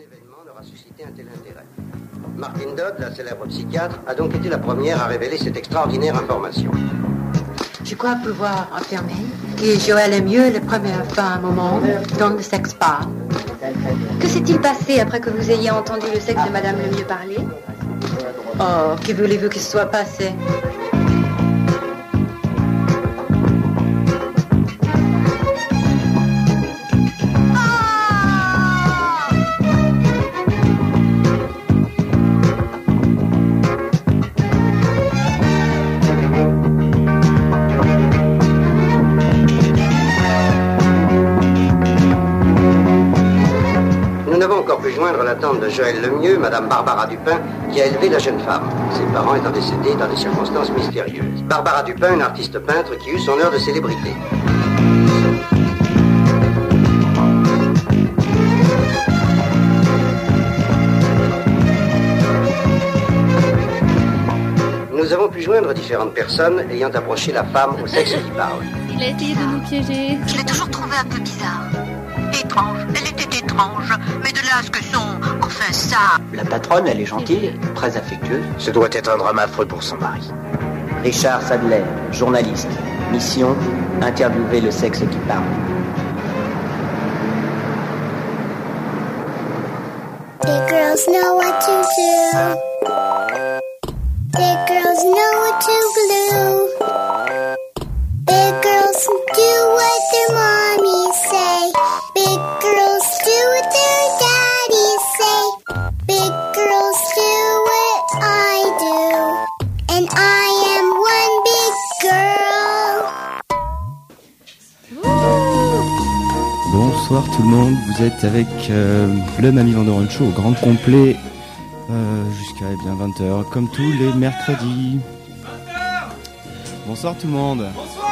événement n'aura suscité un tel intérêt. Martine Dodd, la célèbre psychiatre, a donc été la première à révéler cette extraordinaire information. Je crois pouvoir affirmer que Joël est mieux la première fois un moment dans le sexe bar. Que s'est-il passé après que vous ayez entendu le sexe de Madame le mieux parler? Oh, que voulez-vous que ce soit passé? Joël Lemieux, Madame Barbara Dupin, qui a élevé la jeune femme, ses parents étant décédés dans des circonstances mystérieuses. Barbara Dupin, une artiste peintre qui eut son heure de célébrité. Nous avons pu joindre différentes personnes ayant approché la femme au sexe qui parle. Il a essayé de nous piéger. Je l'ai toujours trouvé un peu bizarre. Étrange. Elle était étrange. Mais de là à ce que son... Enfin ça... La patronne, elle est gentille, très affectueuse. Ce doit être un drame affreux pour son mari. Richard Sadler, journaliste. Mission, interviewer le sexe qui parle. Big girls know what to do. Big girls know what to glue. Big girls do what their mommies say. Big girls do what their daddies Bonsoir tout le monde, vous êtes avec euh, le Mamie Vandoren Show au grand complet euh, jusqu'à eh bien 20h, comme tous les mercredis. Bonsoir tout le monde. Bonsoir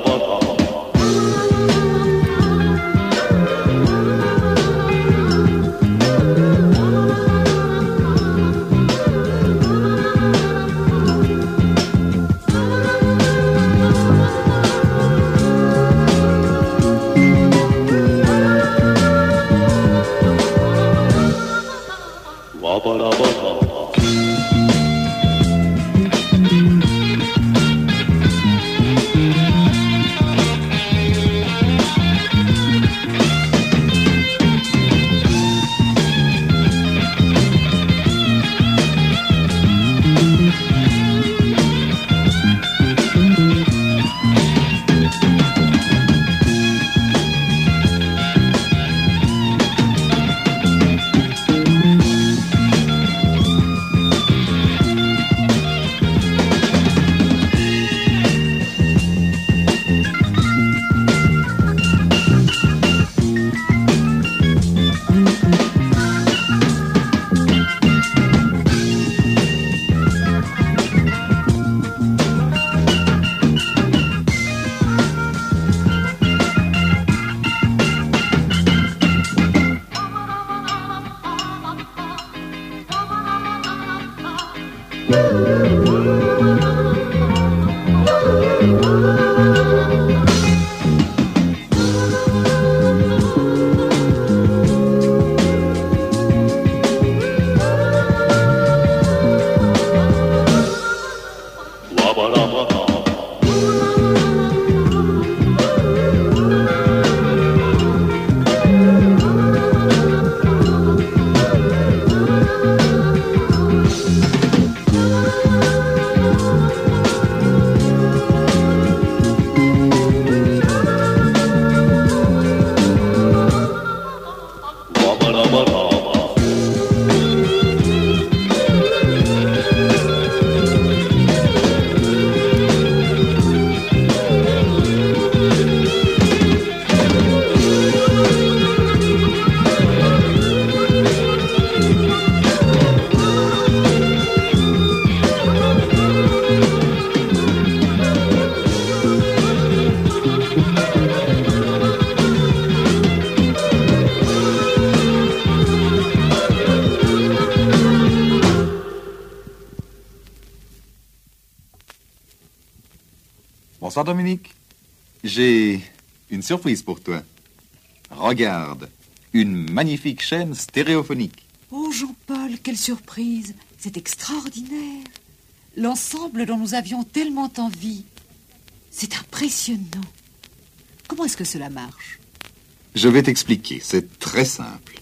Baba. Bonsoir Dominique. J'ai une surprise pour toi. Regarde, une magnifique chaîne stéréophonique. Oh Jean-Paul, quelle surprise C'est extraordinaire L'ensemble dont nous avions tellement envie. C'est impressionnant. Comment est-ce que cela marche? Je vais t'expliquer, c'est très simple.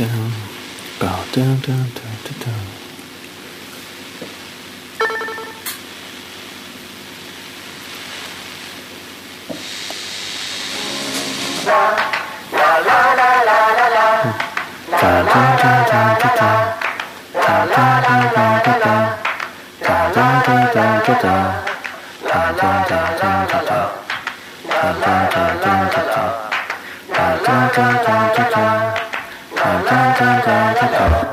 Dun, ba, dun, dun, dun, dun, dun. Dun, dun, dun, dun, dun, dun. Dun, dun, dun, 刚刚就好了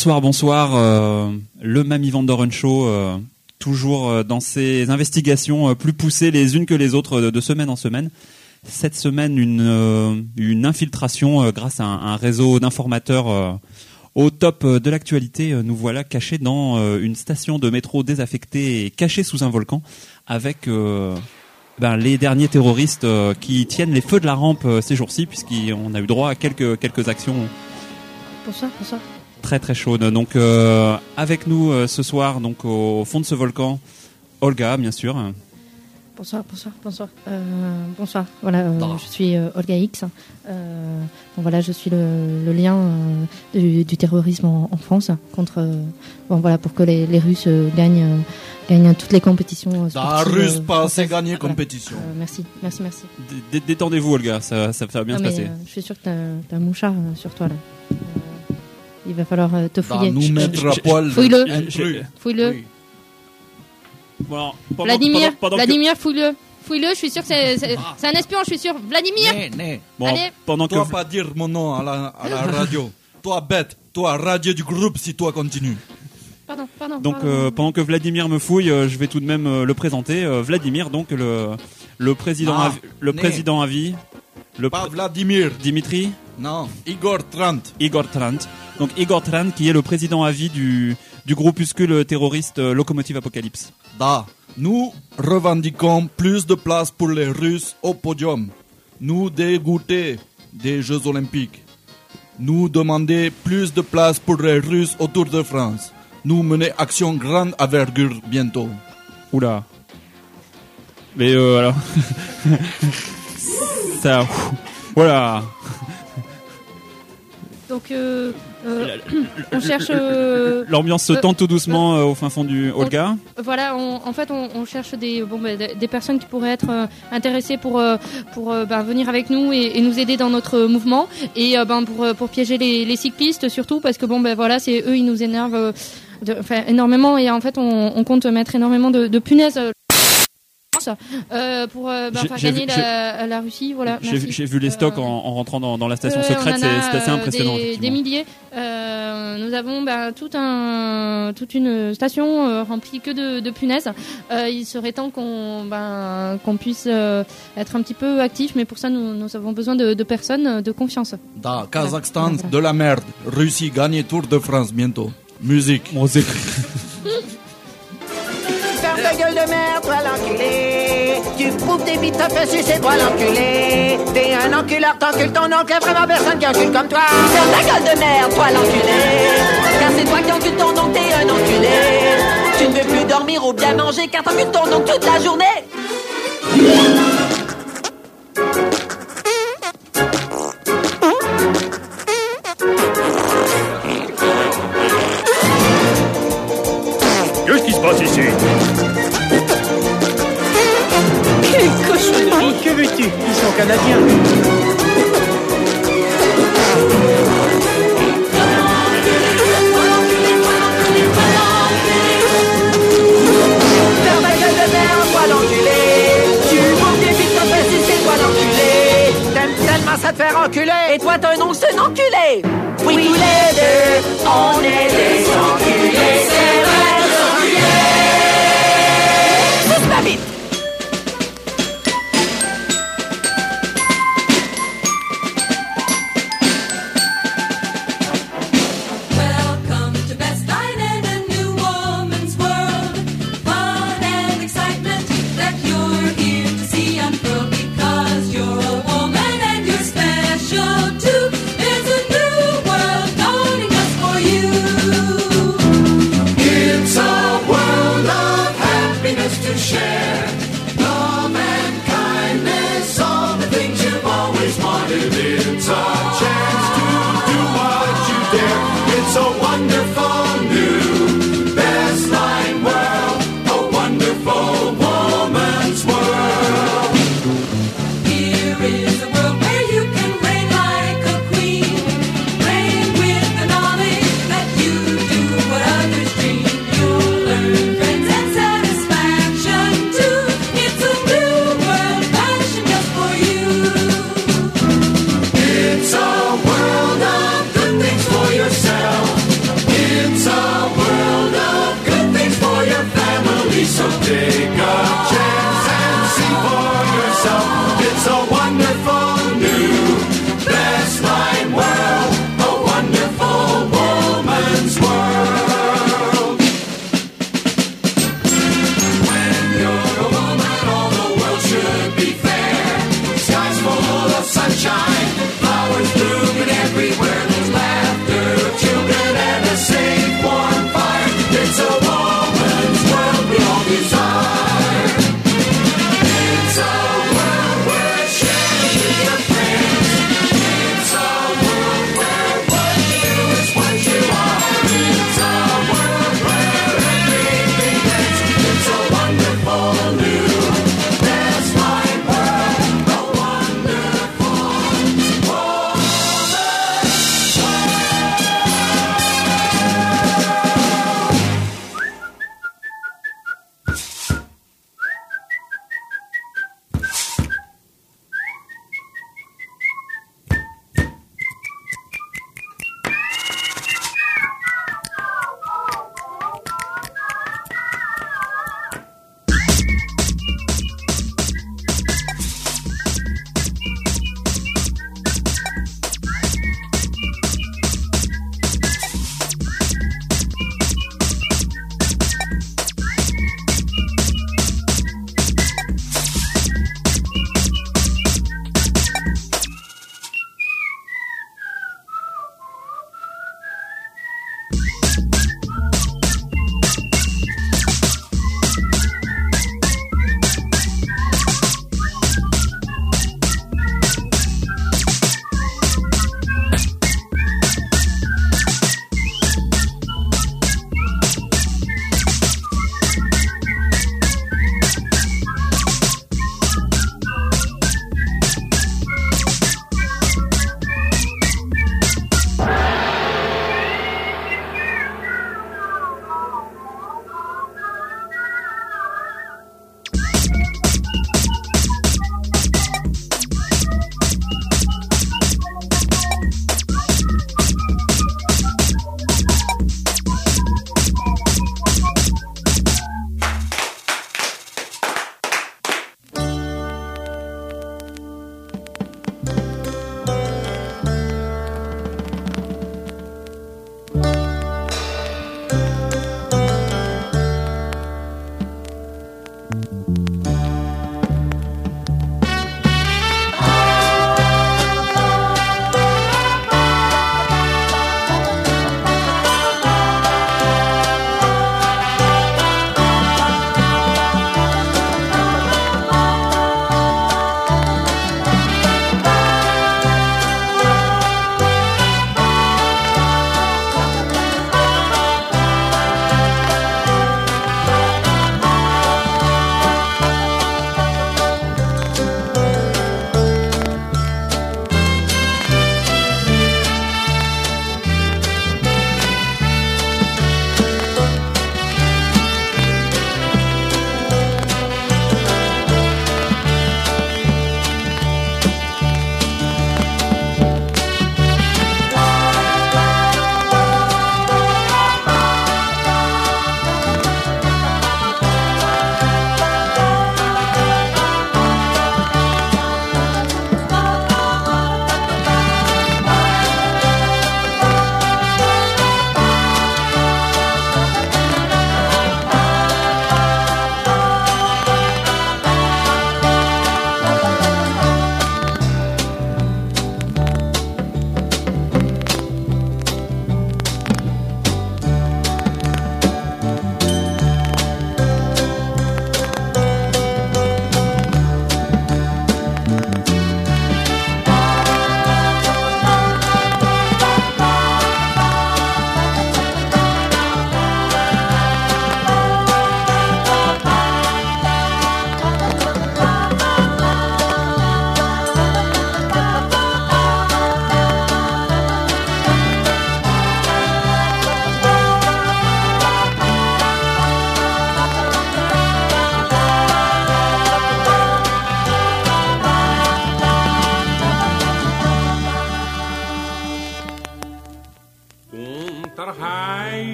Bonsoir, bonsoir. euh, le Mamie Vandoren Show, euh, toujours euh, dans ses investigations plus poussées les unes que les autres de, semaine en semaine. Cette semaine, une, infiltration grâce à un, réseau d'informateurs au top de l'actualité. Nous voilà cachés dans une station de métro désaffectée et cachés sous un volcan avec ben, les derniers terroristes qui tiennent les feux de la rampe ces jours-ci puisqu'on a eu droit à quelques, quelques actions Bonsoir, bonsoir. Très très chaude. Donc euh, avec nous euh, ce soir, donc au fond de ce volcan, Olga, bien sûr. Bonsoir, bonsoir, bonsoir. Euh, bonsoir. Voilà, euh, je suis euh, Olga X. Euh, bon, voilà, je suis le, le lien euh, du, du terrorisme en, en France contre. euh, bon, voilà, pour que les, les Russes euh, gagnent, euh, gagnent toutes les compétitions. euh, La Russe euh, pas assez françaises. gagné Voilà. compétition. Euh, merci, merci, merci. D- Détendez-vous, Olga, ça, ça va bien Non, se mais, passer. euh, je suis sûre que t'as as un mouchard euh, sur toi là. Il va falloir euh, te fouiller. nous mettre à poil. Fouille-le. Fouille-le. Bon, alors, pendant- Vladimir, pendant- pendant que- Vladimir, fouille-le. Fouille-le, je suis sûr que c'est c'est- c'est un espion, je suis sûr. Vladimir Né, né. Bon, Allez. pendant que Toi pas dire mon nom à la, à la radio. toi bête, toi radieux du groupe si toi continue. Pardon, pardon. donc pardon. euh, pendant que Vladimir me fouille, euh, je vais tout de même euh, le présenter. Euh, Vladimir, donc le le président Ah, à, vi- le né. président à vie, le Pas Vladimir. Dimitri Non, Igor Trant. Igor Trant. Donc Igor Trant qui est le président à vie du du groupuscule terroriste euh, Locomotive Apocalypse. Da. Nous revendiquons plus de place pour les Russes au podium. Nous dégoûter des Jeux Olympiques. Nous demander plus de place pour les Russes autour de France. Nous mener action grande envergure bientôt. Oula. Mais euh, alors. Ça. Voilà. Donc, euh, euh, on cherche. euh, L'ambiance se euh, tend tout doucement euh, au fin fond du Olga. Voilà, on- en fait, on, on cherche des, bon, bah, des personnes qui pourraient être euh, intéressées pour, pour ben, venir avec nous et, et nous aider dans notre mouvement et euh, ben, pour, pour piéger les, les cyclistes surtout parce que bon, ben voilà, c'est eux, ils nous énervent euh, de- énormément et en fait, on, on compte mettre énormément de, de punaises. Euh, euh, pour euh, ben, j'ai gagner vu- la, la Russie, voilà. J'ai vu- les stocks en, en rentrant dans, dans la station secrète, c'est assez euh, impressionnant. Des, milliers. Euh, nous avons ben, tout un, toute une station euh, remplie que de, de punaises. Euh, il serait temps qu'on ben, qu'on puisse euh, être un petit peu actif, mais pour ça, nous, nous avons besoin de, de personnes euh, de confiance. Da, Kazakhstan, de la merde. Russie gagne Tour de France bientôt. Musique. Musique. Ferme ta gueule de merde, toi l'enculé. Tu poupes des bites, t'as fait sucer, toi l'enculé. T'es un enculeur, t'encules ton oncle, y'a vraiment personne qui encule comme toi. Ferme ta gueule de merde, toi l'enculé. Car c'est toi qui encules ton oncle, t'es un enculé. Tu ne veux plus dormir ou bien manger car t'encules ton oncle toute la journée.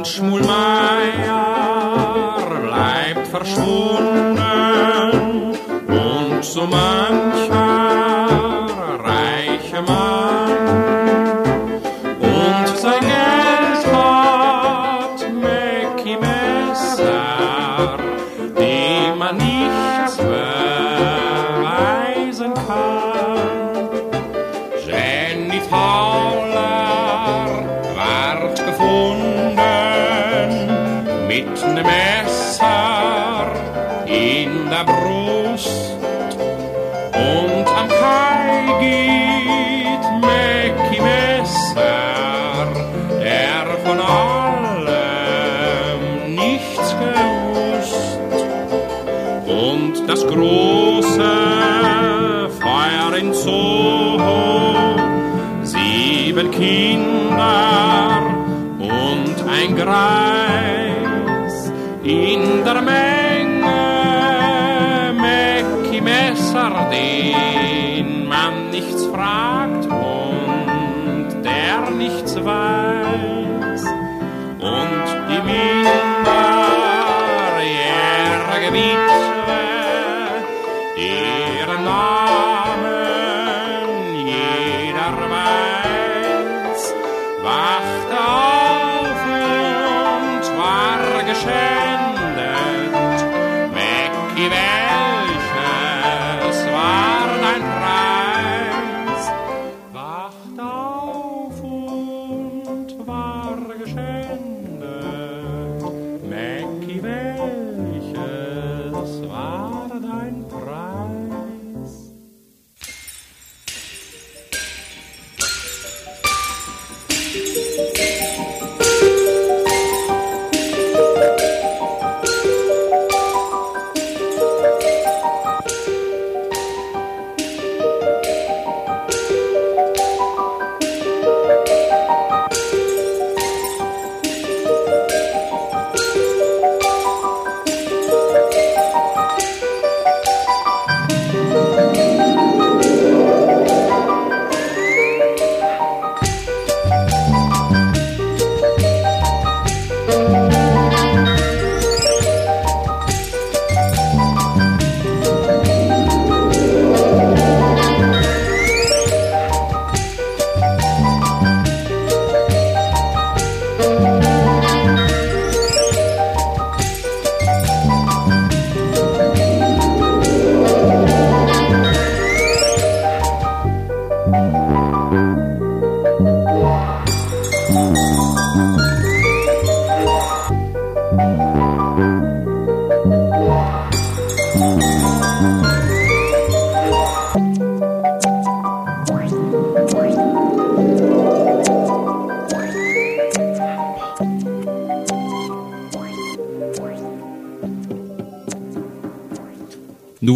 Und Schmulmeier bleibt verschwunden. Und so mancher Bye.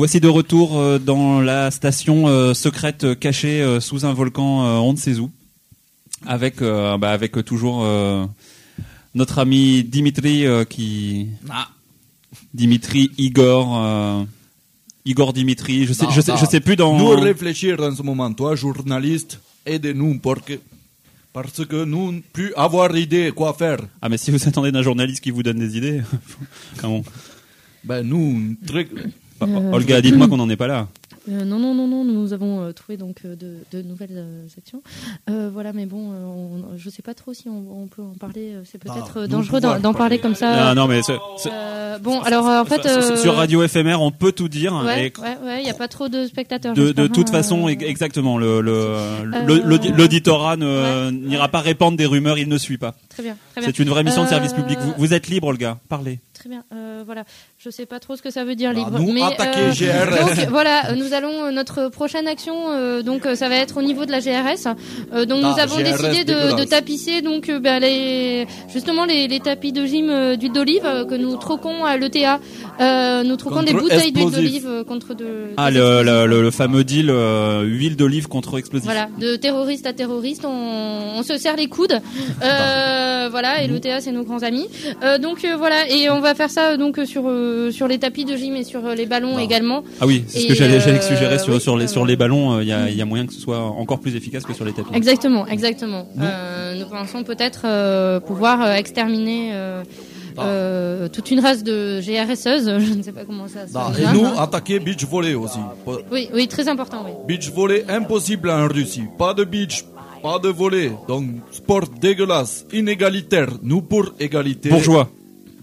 Voici de retour euh, dans la station euh, secrète cachée euh, sous un volcan on ne sait où, avec bah, avec toujours notre ami Dimitri qui Ah. Dimitri Igor Igor Dimitri, je sais Non, je sais non. je sais plus dans Nous réfléchir en ce moment, toi, journaliste, aidez-nous pour que, parce que nous plus avoir idée quoi faire. Ah mais si vous attendez d'un journaliste qui vous donne des idées, comment Ben nous, très... Euh, Olga, dites-moi qu'on n'en est pas là. Euh, non, non, non, non, nous avons euh, trouvé donc euh, de, de nouvelles euh, sections. Euh, voilà, mais bon, euh, on, je sais pas trop si on, on peut en parler. C'est peut-être Ah, dangereux d'en parler comme ça. Non, non, mais Euh, bon, alors en fait, Sur- euh, sur radio éphémère, on peut tout dire. Ouais, et ouais, ouais, il y a pas trop de spectateurs. de, toute hein, façon, euh, ex- exactement, le le- Euh, le- l'audi- l'auditorat ne- n'ira pas répandre des rumeurs, il ne suit pas. Très bien, très bien. C'est une vraie mission de service public. Vous, vous êtes libre, Olga. Parlez. Très bien, euh, voilà. Je sais pas trop ce que ça veut dire libre. nous, mais attaquer GRS. donc voilà, euh, nous allons euh, notre prochaine action. euh, donc euh, ça va être au niveau de la GRS. Euh, donc nous Ah, avons GRS décidé de, de tapisser donc euh, ben, les justement les, les tapis de gym euh, d'huile d'olive euh, que nous troquons à l'ETA. Euh, nous troquons Contre des bouteilles d'huile d'olive euh, contre de Ah, le, le, le- fameux deal euh, huile d'olive contre explosif. voilà, de terroriste à terroriste, on, on se serre les coudes. Euh, voilà, et l'ETA c'est nos grands amis. Euh, donc euh, voilà, et on va faire ça euh, donc euh, sur euh, sur les tapis de gym et sur euh, les ballons également. Ah oui, c'est ce que j'allais euh, suggérer sur, oui, sur les sur les ballons. Il y, a, y a moyen que ce soit encore plus efficace que sur les tapis. Exactement, exactement. Euh, nous pensons peut-être euh, pouvoir euh, exterminer euh, euh, toute une race de GRSeuses. Je ne sais pas comment ça se Ah, nomme, et nous hein. attaquer beach volley aussi. Oui, oui, très important, oui. Beach volley impossible en Russie. Pas de beach, pas de volley. Donc sport dégueulasse, inégalitaire. Nous pour égalité. Bourgeois.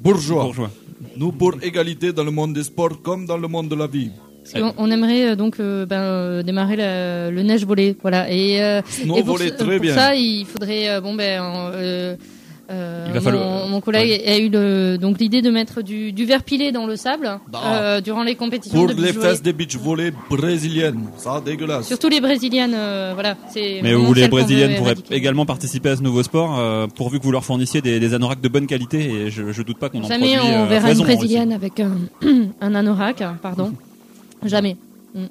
Bourgeois. Bourgeois. Nous pour égalité dans le monde des sports comme dans le monde de la vie. Parce qu'on- on aimerait euh, donc euh, ben, euh, démarrer la- le neige volé, voilà. Et, euh, et pour, volley, ce- très pour bien. ça, il faudrait euh, bon ben euh, Il va mon, falloir- mon collègue a eu le, donc l'idée de mettre du, du verre pilé dans le sable euh, durant les compétitions Pour de les fesses des beach volley brésiliennes. Ça dégueulasse. Surtout les brésiliennes, euh, voilà. Mais où les Brésiliennes pourraient éradiquer. également participer à ce nouveau sport, euh, pourvu que vous leur fournissiez des, des anoraks de bonne qualité. Et je, je doute pas qu'on en Jamais produit on euh, verra une brésilienne avec un, un anorak, pardon. Jamais. Mm.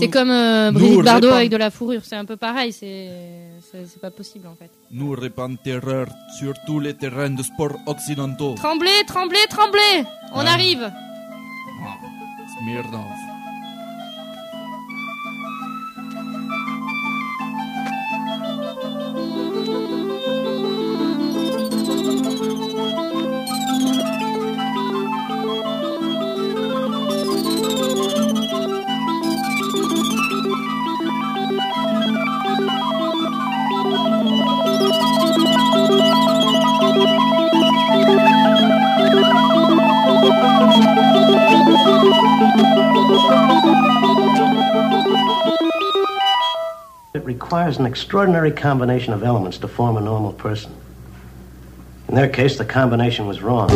C'est comme euh, Brigitte Bardot répand- avec de la fourrure, c'est un peu pareil, c'est pas possible en fait. Nous répandons terreur sur tous les terrains de sport occidentaux. Tremblez, tremblez, tremblez On arrive Smirnov. It requires an extraordinary combination of elements to form a normal person. In their case, the combination was wrong.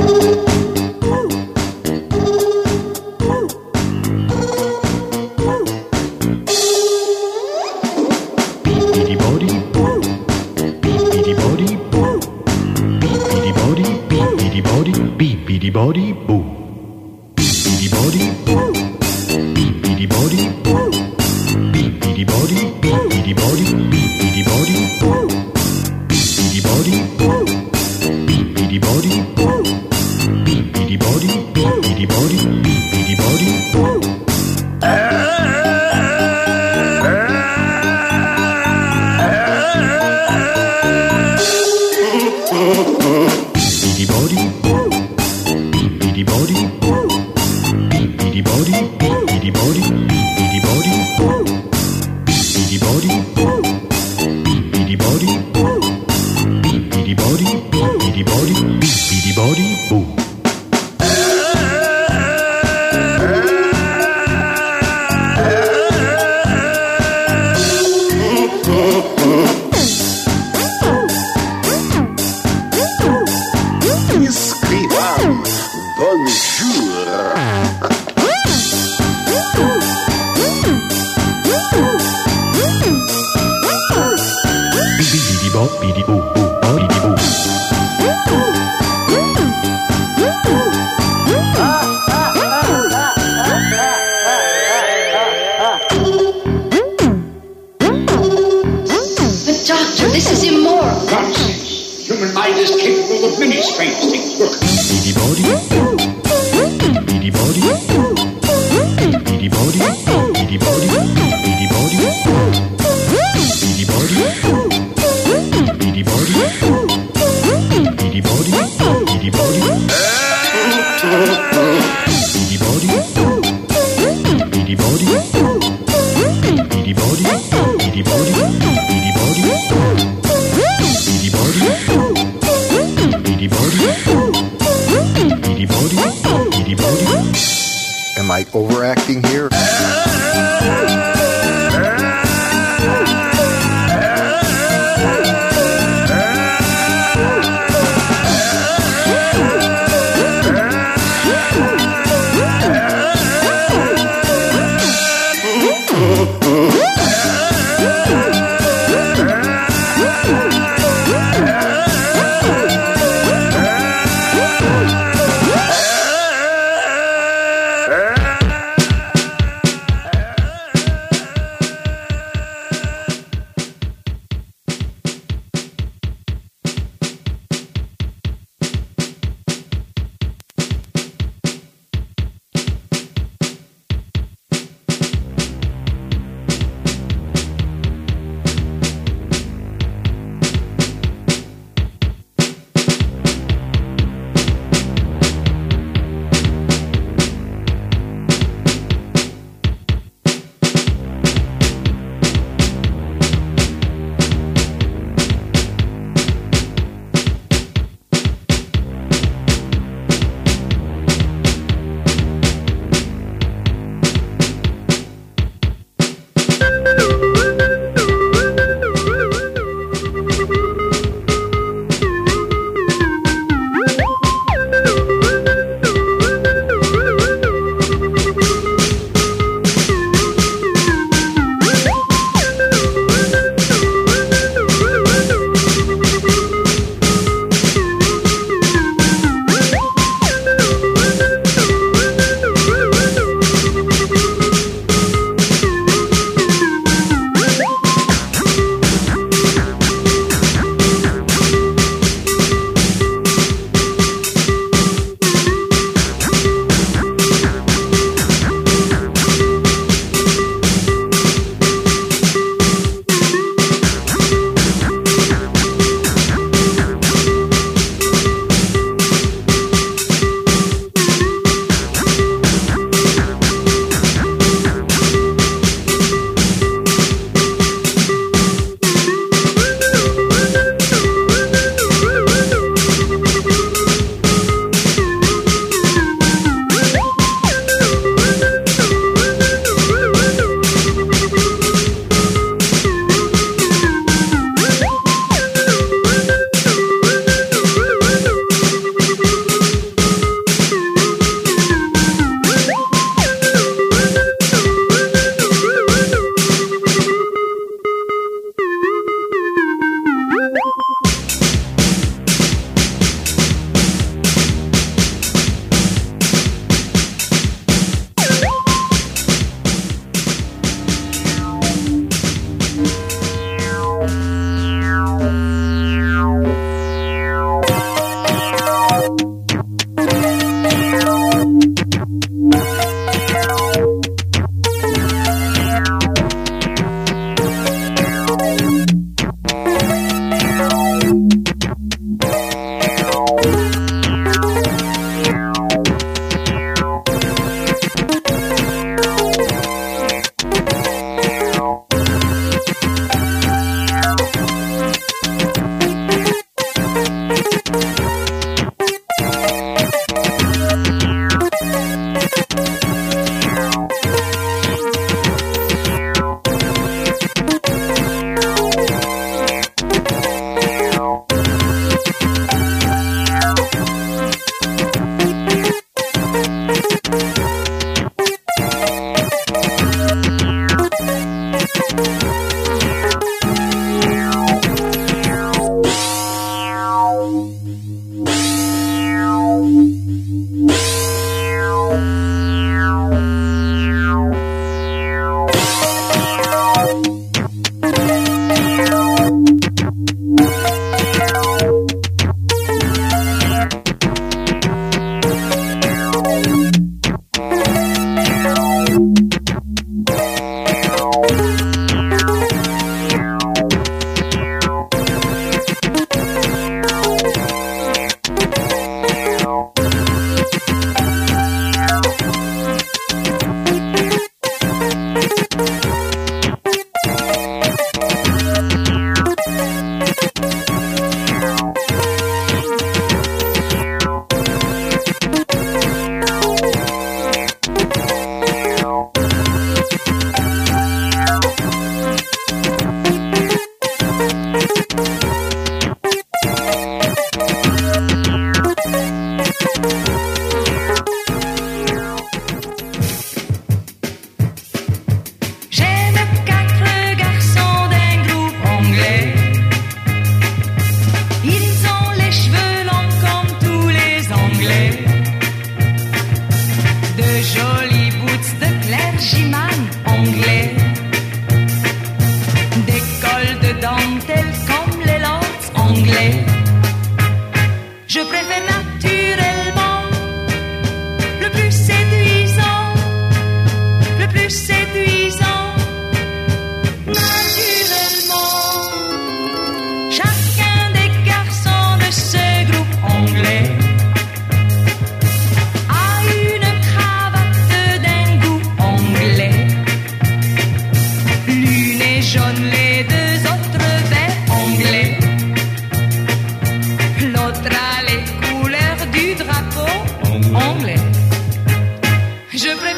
Je préfère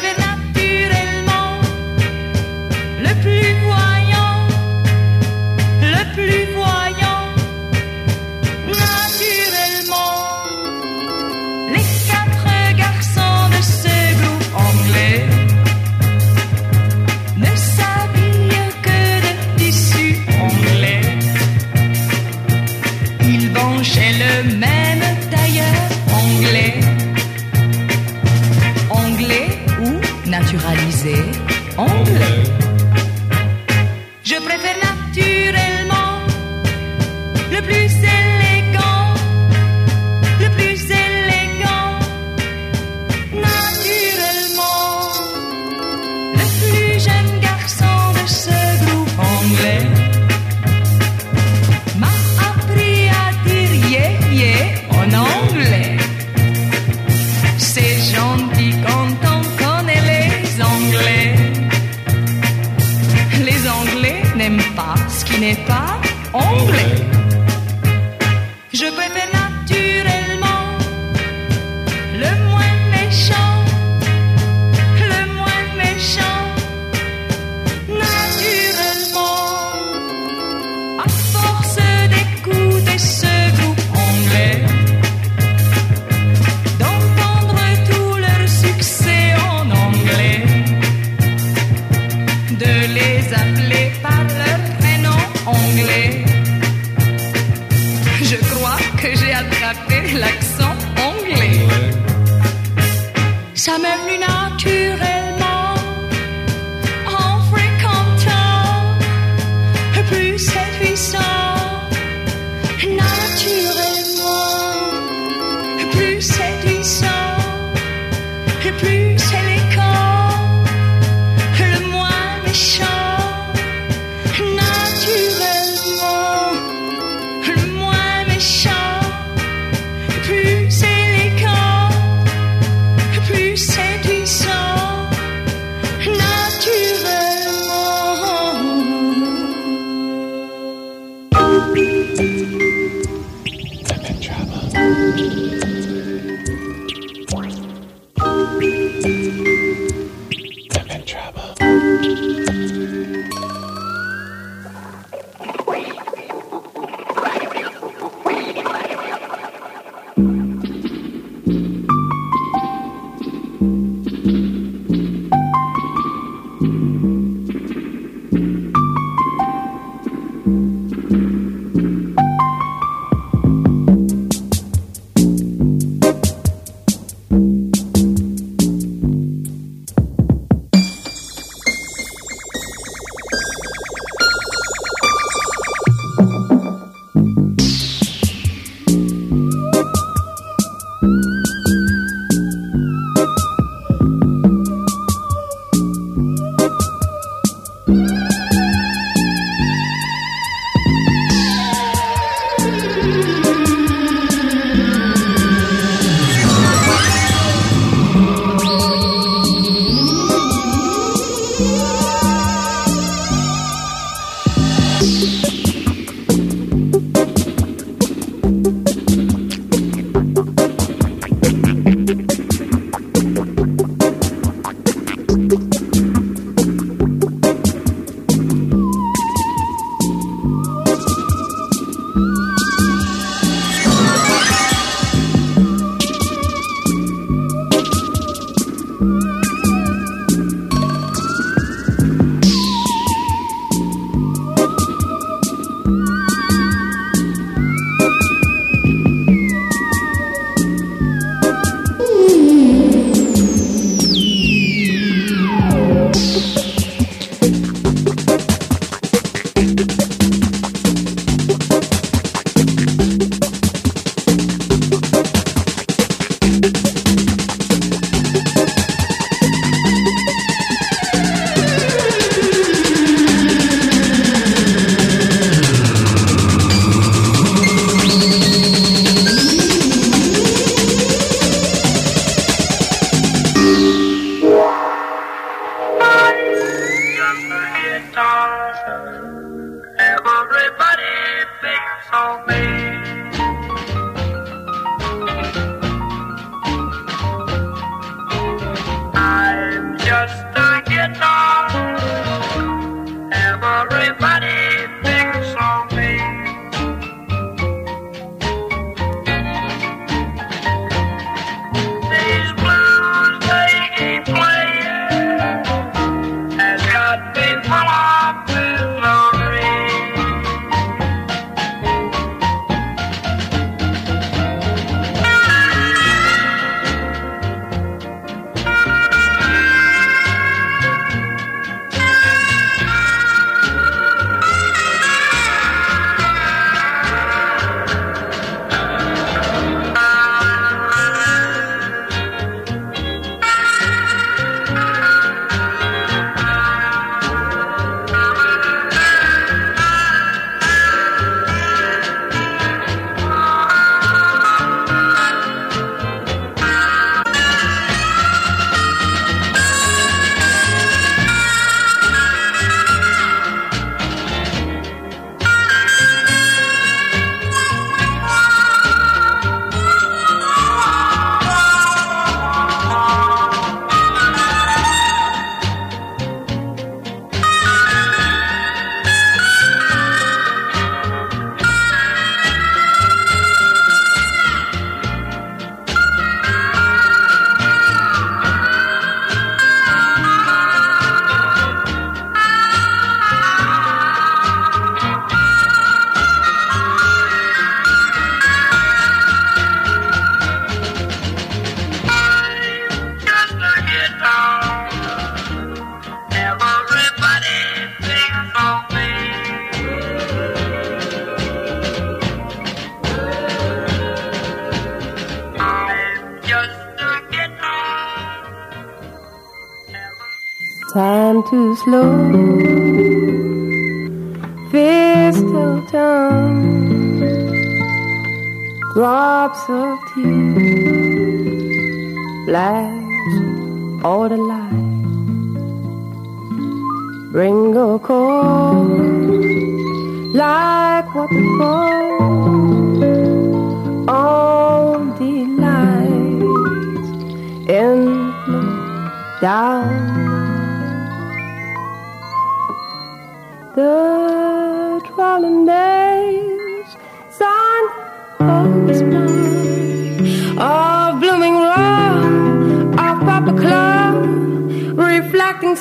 slow,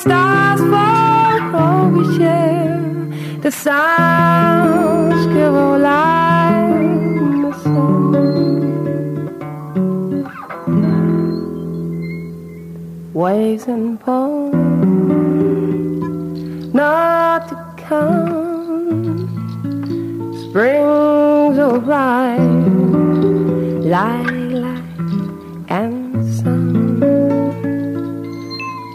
stars fall, oh, we share the sounds give all life a song. Waves and palms, not to come. Spring's alright, life.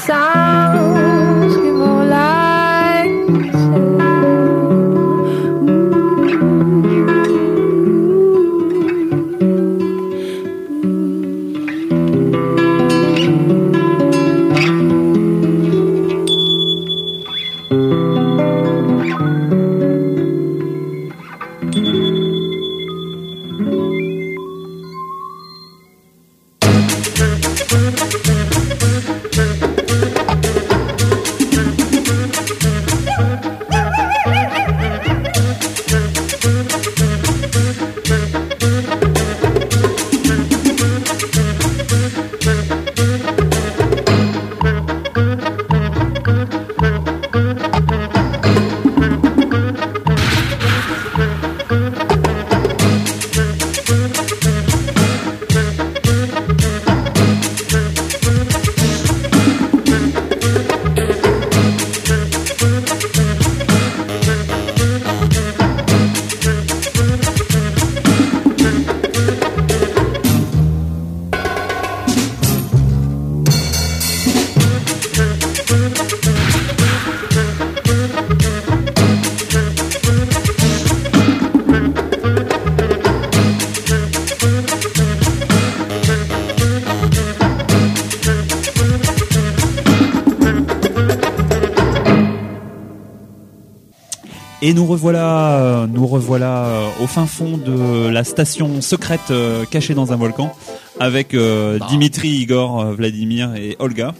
Song. Et nous revoilà, euh, nous revoilà euh, au fin fond de la station secrète euh, cachée dans un volcan avec euh, Bah. Dimitri, Igor, euh, Vladimir et Olga.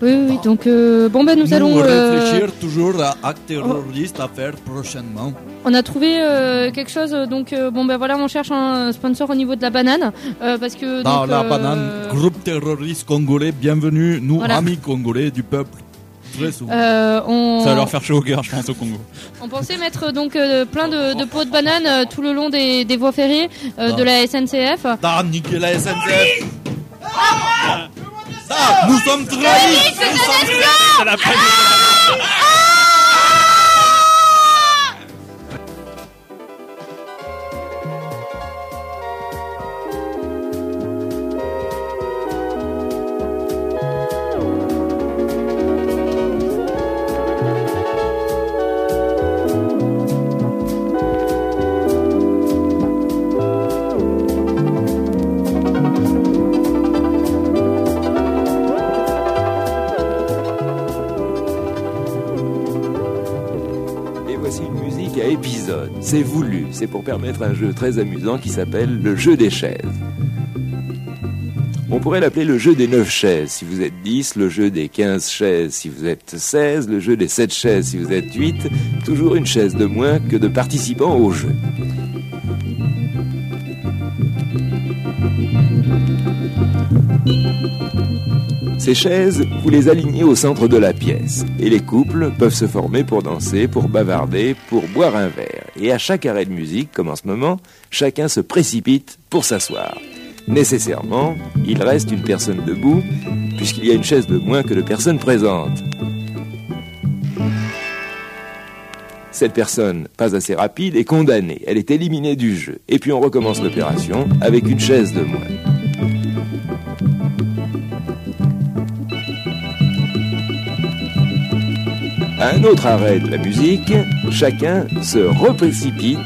Oui, oui, oui. Donc, euh, bon, ben, nous, allons. euh, réfléchir toujours à acte terroriste à faire prochainement. On a trouvé euh, quelque chose, euh, donc euh, bon ben voilà, on cherche un sponsor au niveau de la banane, euh, parce que Dans donc, la euh, banane, groupe terroriste congolais, bienvenue, nous, Voilà. amis congolais du peuple. Souvent. euh, on, Ça va leur faire chaud au cœur, je pense, au Congo. on pensait mettre donc euh, plein de, de pots de banane euh, tout le long des, des voies ferrées euh, de la SNCF. T'as niqué la SNCF Ah, nous sommes trahis Nous sommes trahis Et C'est voulu, c'est pour permettre un jeu très amusant qui s'appelle le jeu des chaises. On pourrait l'appeler le jeu des 9 chaises si vous êtes 10, le jeu des 15 chaises si vous êtes 16, le jeu des 7 chaises si vous êtes 8, toujours une chaise de moins que de participants au jeu. Ces chaises, vous les alignez au centre de la pièce, et les couples peuvent se former pour danser, pour bavarder, pour boire un verre. Et à chaque arrêt de musique, comme en ce moment, chacun se précipite pour s'asseoir. Nécessairement, il reste une personne debout, puisqu'il y a une chaise de moins que de personnes présentes. Cette personne, pas assez rapide, est condamnée. Elle est éliminée du jeu. Et puis on recommence l'opération avec une chaise de moins. Un autre arrêt de la musique, chacun se reprécipite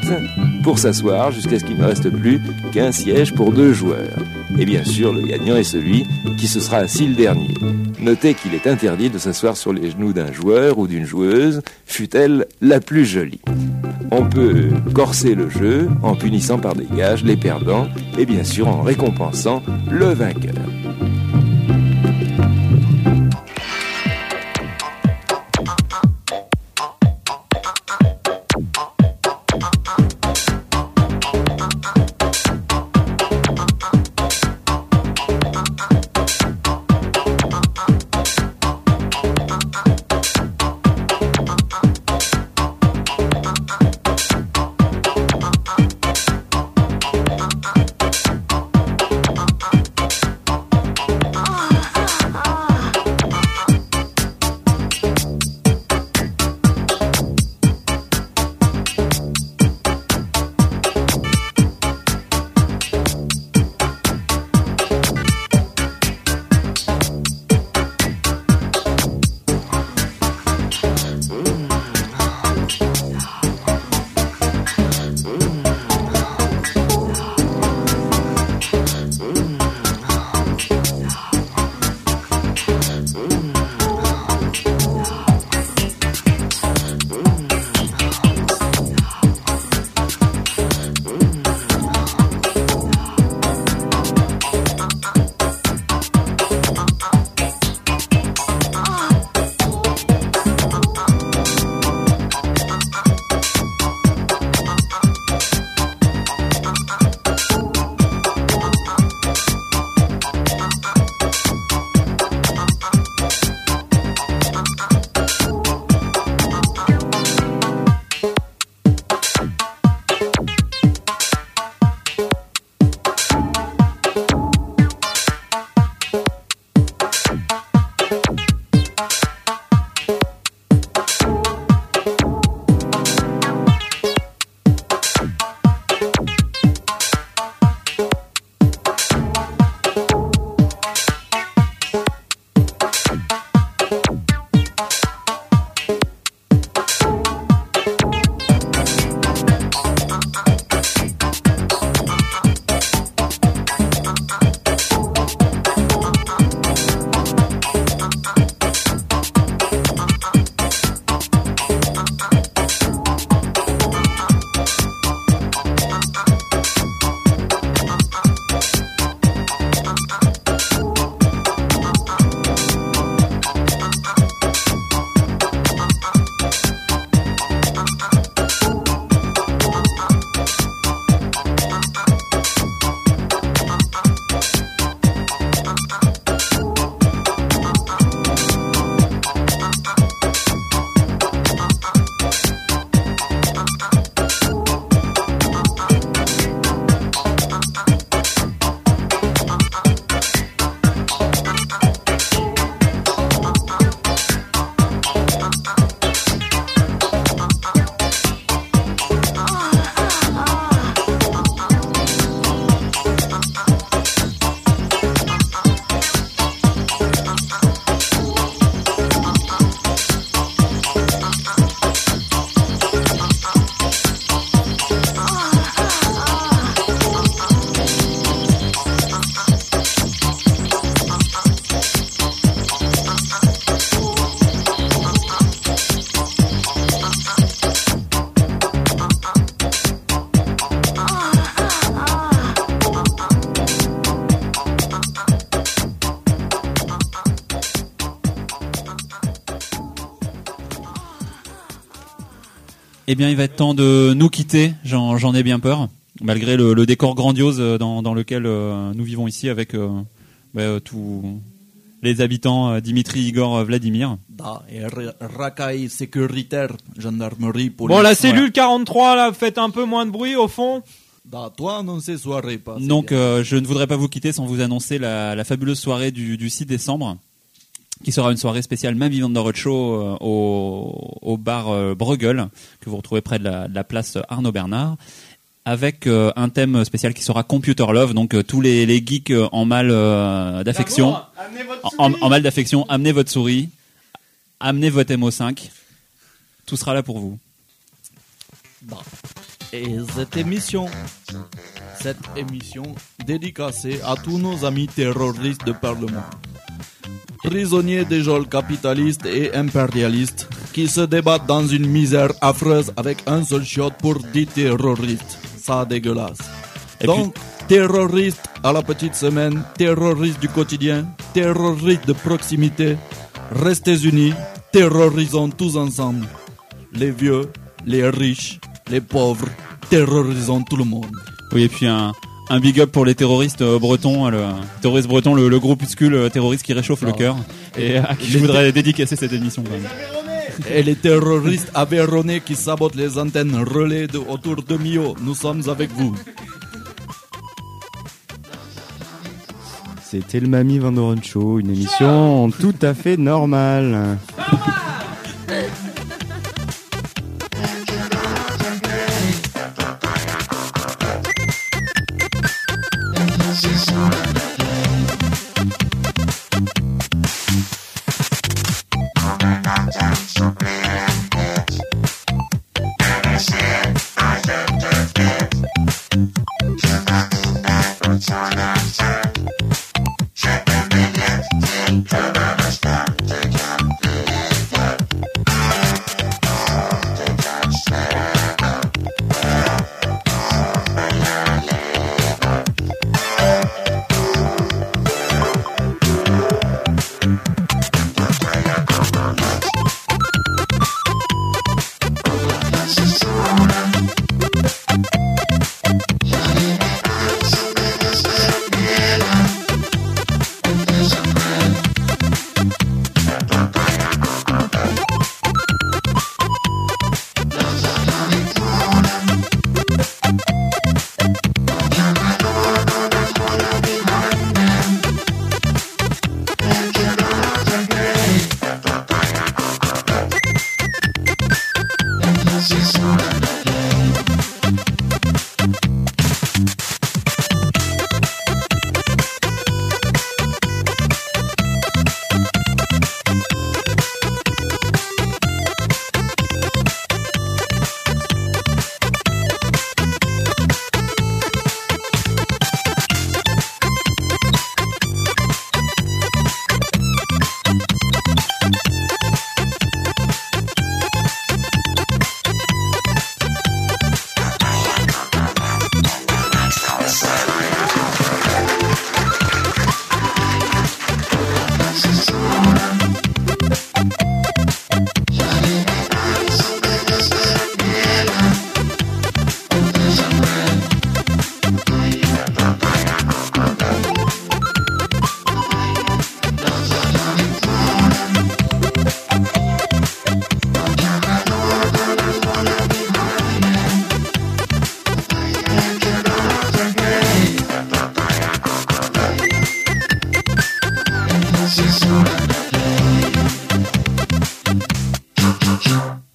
pour s'asseoir jusqu'à ce qu'il ne reste plus qu'un siège pour deux joueurs. Et bien sûr, le gagnant est celui qui se sera assis le dernier. Notez qu'il est interdit de s'asseoir sur les genoux d'un joueur ou d'une joueuse, fût-elle la plus jolie. On peut corser le jeu en punissant par des gages les perdants et bien sûr en récompensant le vainqueur. Eh bien, il va être temps de nous quitter. J'en j'en ai bien peur, malgré le, le décor grandiose euh, dans, dans lequel euh, nous vivons ici, avec euh, bah, tout- les habitants Dimitri, Igor, Vladimir. Da, et racaille sécuritaire, gendarmerie, police. Bon, la cellule 43, là, faites un peu moins de bruit au fond. Da, toi, annoncer soirée, pas. c'est Donc, euh, je ne voudrais pas vous quitter sans vous annoncer la, la fabuleuse soirée du, du 6 décembre, qui sera une soirée spéciale même vivante de Roadshow euh, au, au bar euh, Bruegel, que vous retrouvez près de la, de la place Arnaud Bernard, avec euh, un thème spécial qui sera Computer Love, donc euh, tous les, les geeks euh, en mal euh, d'affection, en, en mal d'affection, amenez votre souris, amenez votre MO5, tout sera là pour vous. Et cette émission, cette émission dédicacée à tous nos amis terroristes de par le monde. Prisonniers des geôles capitalistes et impérialistes qui se débattent dans une misère affreuse avec un seul shot pour dire terroristes. Ça dégueulasse. Et Donc, terroristes à la petite semaine, terroristes du quotidien, terroristes de proximité, restez unis, terrorisons tous ensemble. Les vieux, les riches, les pauvres, terrorisons tout le monde. Oui, et puis un, un big up pour les terroristes euh, bretons, le terroriste breton, le, le groupuscule euh, terroriste qui réchauffe le Ah. cœur, et à qui je voudrais dédicacer cette émission. quand même. Et les terroristes avéronnés qui sabotent les antennes relais de, autour de Mio, nous sommes avec vous. C'était le Mamie Van Doren Show, une émission tout à fait normale.